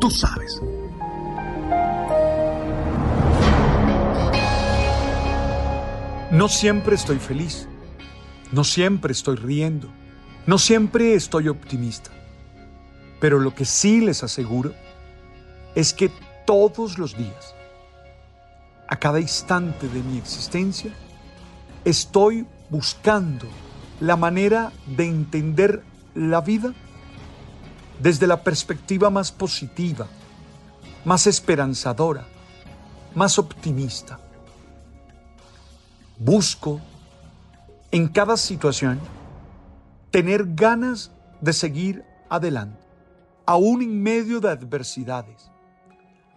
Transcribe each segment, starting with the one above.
Tú sabes. No siempre estoy feliz, no siempre estoy riendo, no siempre estoy optimista, pero lo que sí les aseguro es que todos los días, a cada instante de mi existencia, estoy buscando la manera de entender la vida desde la perspectiva más positiva, más esperanzadora, más optimista busco en cada situación tener ganas de seguir adelante, aún en medio de adversidades,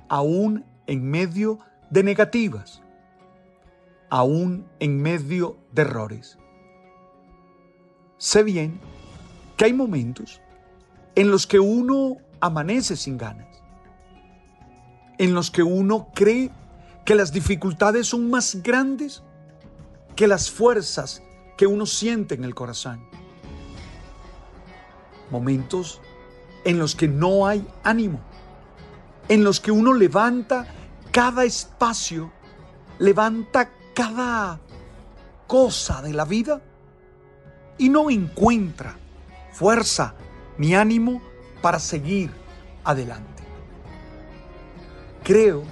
aún en medio de negativas, aún en medio de errores. Sé bien que hay momentos en los que uno amanece sin ganas, en los que uno cree que las dificultades son más grandes que las fuerzas que uno siente en el corazón. Momentos en los que no hay ánimo, en los que uno levanta cada espacio, levanta cada cosa de la vida y no encuentra fuerza ni ánimo para seguir adelante. Creo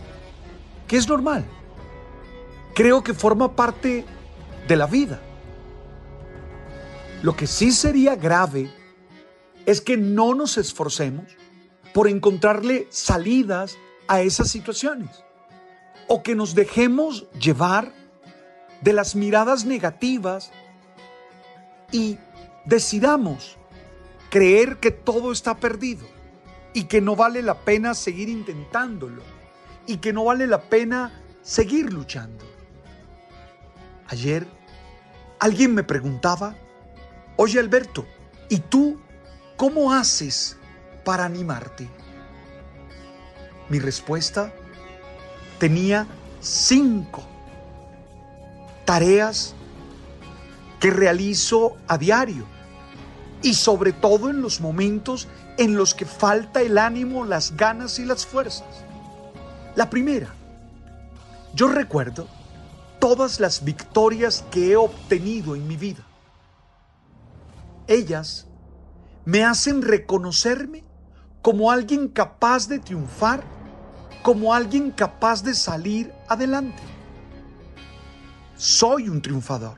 que es normal. Creo que forma parte de la vida. Lo que sí sería grave es que no nos esforcemos por encontrarle salidas a esas situaciones o que nos dejemos llevar de las miradas negativas y decidamos creer que todo está perdido y que no vale la pena seguir intentándolo y que no vale la pena seguir luchando. Ayer alguien me preguntaba, oye Alberto, ¿y tú cómo haces para animarte? Mi respuesta tenía cinco tareas que realizo a diario y sobre todo en los momentos en los que falta el ánimo, las ganas y las fuerzas. La primera, yo recuerdo todas las victorias que he obtenido en mi vida. Ellas me hacen reconocerme como alguien capaz de triunfar, como alguien capaz de salir adelante. Soy un triunfador.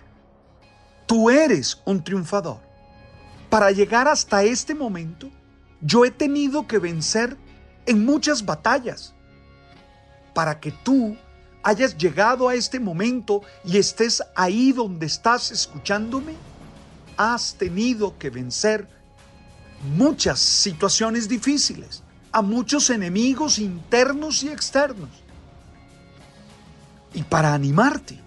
Tú eres un triunfador. Para llegar hasta este momento, yo he tenido que vencer en muchas batallas para que tú hayas llegado a este momento y estés ahí donde estás escuchándome, has tenido que vencer muchas situaciones difíciles, a muchos enemigos internos y externos. Y para animarte,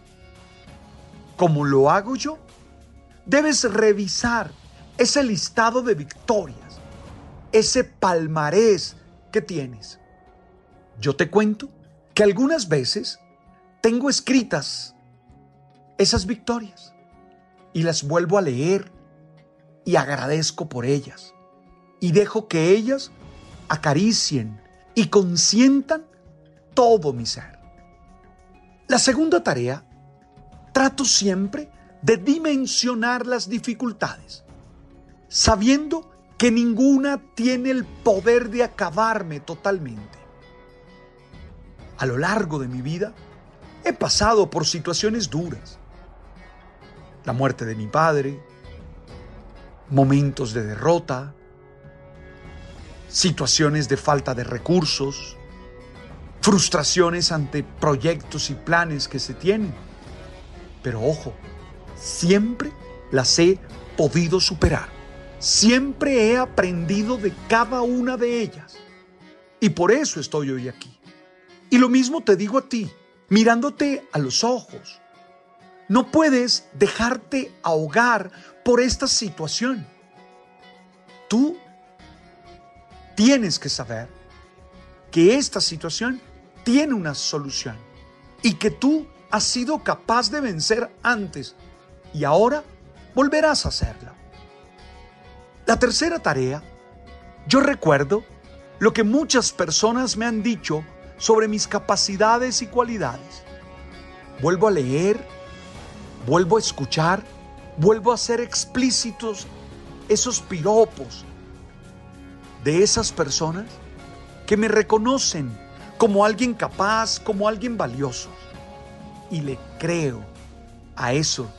como lo hago yo, debes revisar ese listado de victorias, ese palmarés que tienes. Yo te cuento que algunas veces tengo escritas esas victorias y las vuelvo a leer y agradezco por ellas y dejo que ellas acaricien y consientan todo mi ser. La segunda tarea, trato siempre de dimensionar las dificultades, sabiendo que ninguna tiene el poder de acabarme totalmente. a lo largo de mi vida, he pasado por situaciones duras. La muerte de mi padre, momentos de derrota, situaciones de falta de recursos, frustraciones ante proyectos y planes que se tienen. Pero ojo, siempre las he podido superar. Siempre he aprendido de cada una de ellas. Y por eso estoy hoy aquí. Y lo mismo te digo a ti, mirándote a los ojos. No puedes dejarte ahogar por esta situación. Tú tienes que saber que esta situación tiene una solución y que tú has sido capaz de vencer antes y ahora volverás a hacerlo. La tercera tarea, yo recuerdo lo que muchas personas me han dicho sobre mis capacidades y cualidades. Vuelvo a leer, vuelvo a escuchar, vuelvo a ser explícitos esos piropos de esas personas que me reconocen como alguien capaz, como alguien valioso. Y le creo a eso,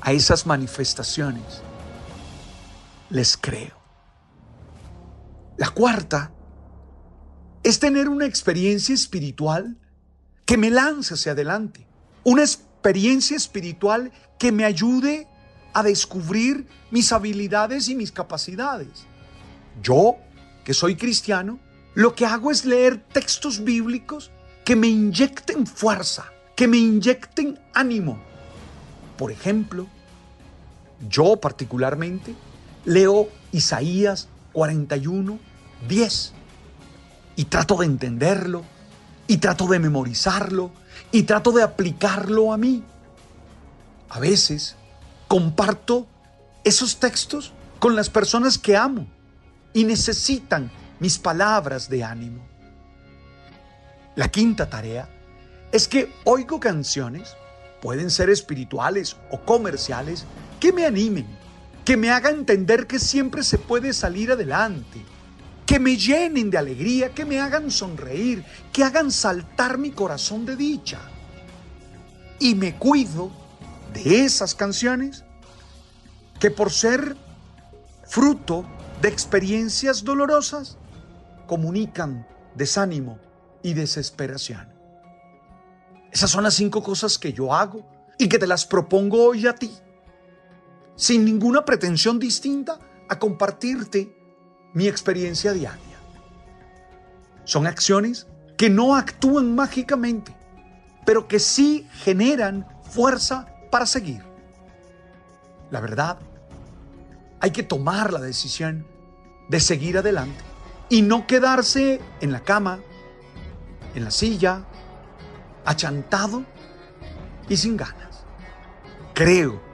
a esas manifestaciones. Les creo. La cuarta es tener una experiencia espiritual que me lance hacia adelante. Una experiencia espiritual que me ayude a descubrir mis habilidades y mis capacidades. Yo, que soy cristiano, lo que hago es leer textos bíblicos que me inyecten fuerza, que me inyecten ánimo. Por ejemplo, yo particularmente leo Isaías 41, 10 y trato de entenderlo y trato de memorizarlo y trato de aplicarlo a mí. A veces comparto esos textos con las personas que amo y necesitan mis palabras de ánimo. La quinta tarea es que oigo canciones, pueden ser espirituales o comerciales, que me animen, que me hagan entender que siempre se puede salir adelante, que me llenen de alegría, que me hagan sonreír, que hagan saltar mi corazón de dicha. Y me cuido de esas canciones que por ser fruto de experiencias dolorosas comunican desánimo y desesperación. Esas son las cinco cosas que yo hago y que te las propongo hoy a ti, sin ninguna pretensión distinta a compartirte mi experiencia diaria. Son acciones que no actúan mágicamente, pero que sí generan fuerza para seguir. La verdad, hay que tomar la decisión de seguir adelante y no quedarse en la cama, en la silla, achantado y sin ganas. Creo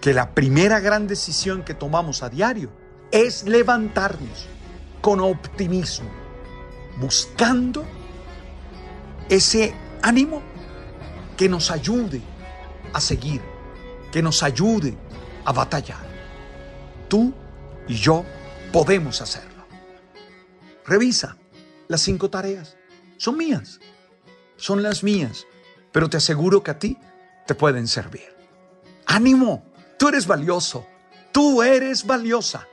que la primera gran decisión que tomamos a diario es levantarnos con optimismo, buscando ese ánimo que nos ayude a seguir, que nos ayude a batallar. Tú y yo podemos hacerlo. Revisa las cinco tareas. Son mías. Son las mías. Pero te aseguro que a ti te pueden servir. Ánimo. Tú eres valioso. Tú eres valiosa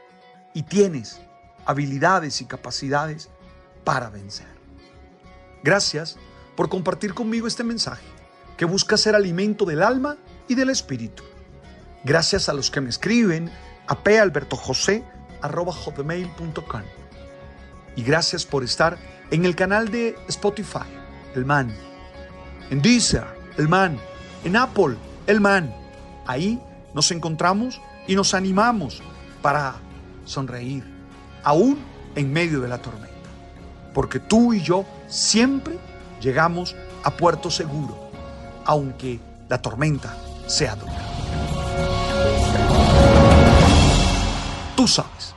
y tienes habilidades y capacidades para vencer. Gracias por compartir conmigo este mensaje que busca ser alimento del alma y del espíritu. Gracias a los que me escriben a pealbertojose.com. Y gracias por estar en el canal de Spotify, El Man, en Deezer, El Man, en Apple, El Man. Ahí nos encontramos y nos animamos para sonreír, aún en medio de la tormenta. Porque tú y yo siempre llegamos a puerto seguro, aunque la tormenta sea dura. Tú sabes.